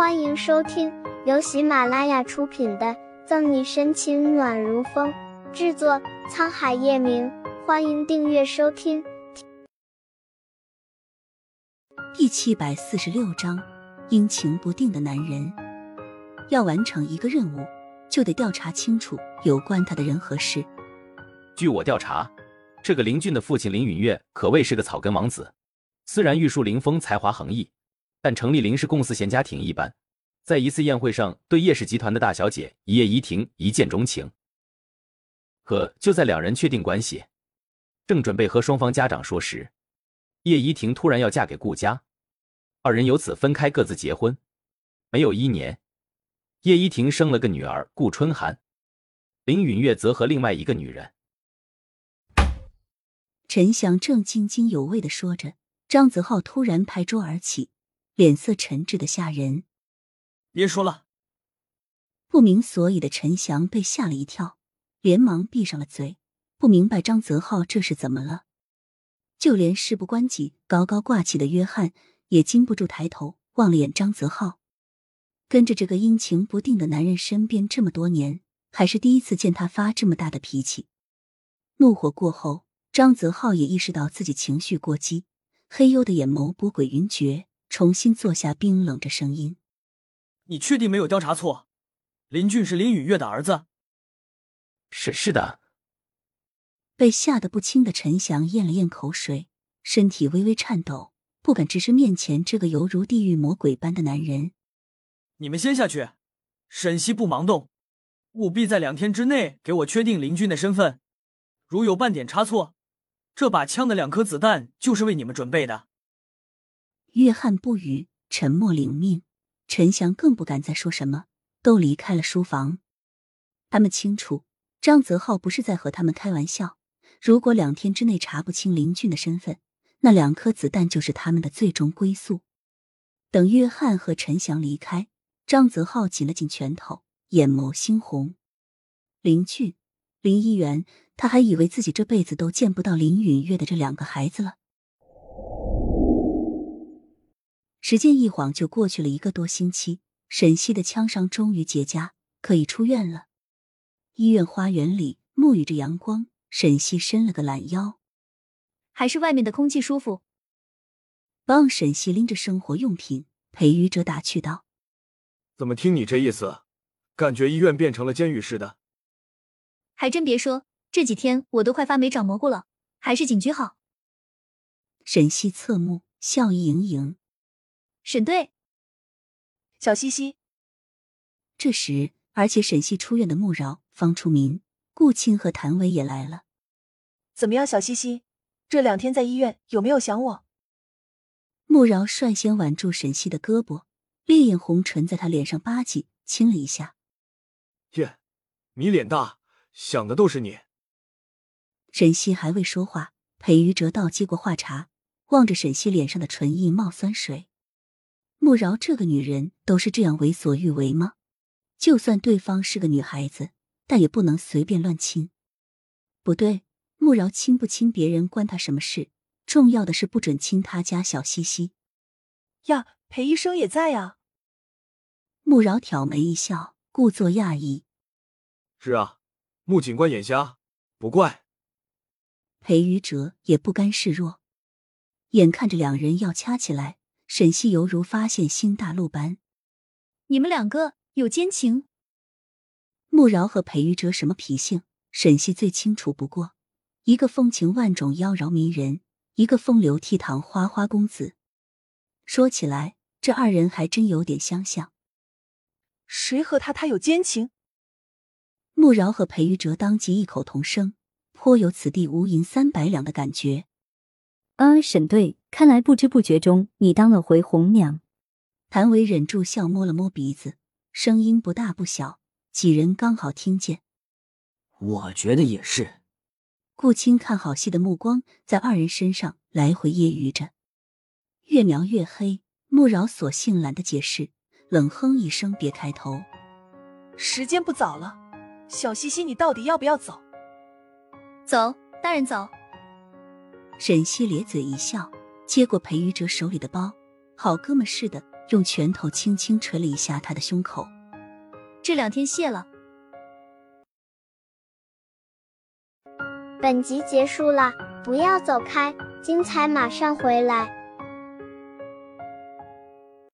欢迎收听由喜马拉雅出品的《赠你深情暖如风》，制作沧海夜明。欢迎订阅收听。第七百四十六章：阴晴不定的男人。要完成一个任务，就得调查清楚有关他的人和事。据我调查，这个林俊的父亲林允月可谓是个草根王子。虽然玉树临风，才华横溢。但程立林氏公司贤家庭一般，在一次宴会上对叶氏集团的大小姐叶怡婷一见钟情。可就在两人确定关系，正准备和双方家长说时，叶怡婷突然要嫁给顾家，二人由此分开，各自结婚。没有一年，叶怡婷生了个女儿顾春寒，林允月则和另外一个女人。陈翔正津津有味的说着，张子浩突然拍桌而起。脸色沉滞的吓人，别说了。不明所以的陈翔被吓了一跳，连忙闭上了嘴，不明白张泽浩这是怎么了。就连事不关己、高高挂起的约翰也禁不住抬头望了眼张泽浩。跟着这个阴晴不定的男人身边这么多年，还是第一次见他发这么大的脾气。怒火过后，张泽浩也意识到自己情绪过激，黑幽的眼眸波诡云谲。重新坐下，冰冷着声音：“你确定没有调查错？林俊是林雨月的儿子？”“是是的。”被吓得不轻的陈翔咽了咽口水，身体微微颤抖，不敢直视面前这个犹如地狱魔鬼般的男人。“你们先下去，沈西不忙动，务必在两天之内给我确定林俊的身份。如有半点差错，这把枪的两颗子弹就是为你们准备的。”约翰不语，沉默领命。陈翔更不敢再说什么，都离开了书房。他们清楚，张泽浩不是在和他们开玩笑。如果两天之内查不清林俊的身份，那两颗子弹就是他们的最终归宿。等约翰和陈翔离开，张泽浩紧了紧拳头，眼眸猩红。林俊、林一元，他还以为自己这辈子都见不到林允月的这两个孩子了。时间一晃就过去了一个多星期，沈西的枪伤终于结痂，可以出院了。医院花园里沐浴着阳光，沈西伸了个懒腰，还是外面的空气舒服。帮沈西拎着生活用品，裴宇哲打趣道：“怎么听你这意思，感觉医院变成了监狱似的？”还真别说，这几天我都快发霉长蘑菇了，还是警局好。沈西侧目，笑意盈盈。沈队，小西西。这时，而且沈西出院的穆饶、方初民、顾清和谭伟也来了。怎么样，小西西？这两天在医院有没有想我？穆饶率先挽住沈西的胳膊，烈焰红唇在他脸上吧唧亲了一下。耶，你脸大，想的都是你。沈西还未说话，裴于哲倒接过话茬，望着沈西脸上的唇印冒酸水。穆饶这个女人都是这样为所欲为吗？就算对方是个女孩子，但也不能随便乱亲。不对，穆饶亲不亲别人关他什么事？重要的是不准亲他家小西西。呀，裴医生也在呀。穆饶挑眉一笑，故作讶异：“是啊，穆警官眼瞎，不怪。”裴于哲也不甘示弱，眼看着两人要掐起来。沈西犹如发现新大陆般，你们两个有奸情。穆饶和裴玉哲什么脾性，沈西最清楚不过。一个风情万种、妖娆迷人，一个风流倜傥、花花公子。说起来，这二人还真有点相像。谁和他他有奸情？穆饶和裴玉哲当即异口同声，颇有此地无银三百两的感觉。啊，沈队。看来不知不觉中，你当了回红娘。谭维忍住笑，摸了摸鼻子，声音不大不小，几人刚好听见。我觉得也是。顾青看好戏的目光在二人身上来回揶揄着，越描越黑。穆饶索性懒得解释，冷哼一声，别开头。时间不早了，小西西，你到底要不要走？走，大人走。沈西咧嘴一笑。接过裴玉哲手里的包，好哥们似的用拳头轻轻捶了一下他的胸口。这两天谢了。本集结束了，不要走开，精彩马上回来。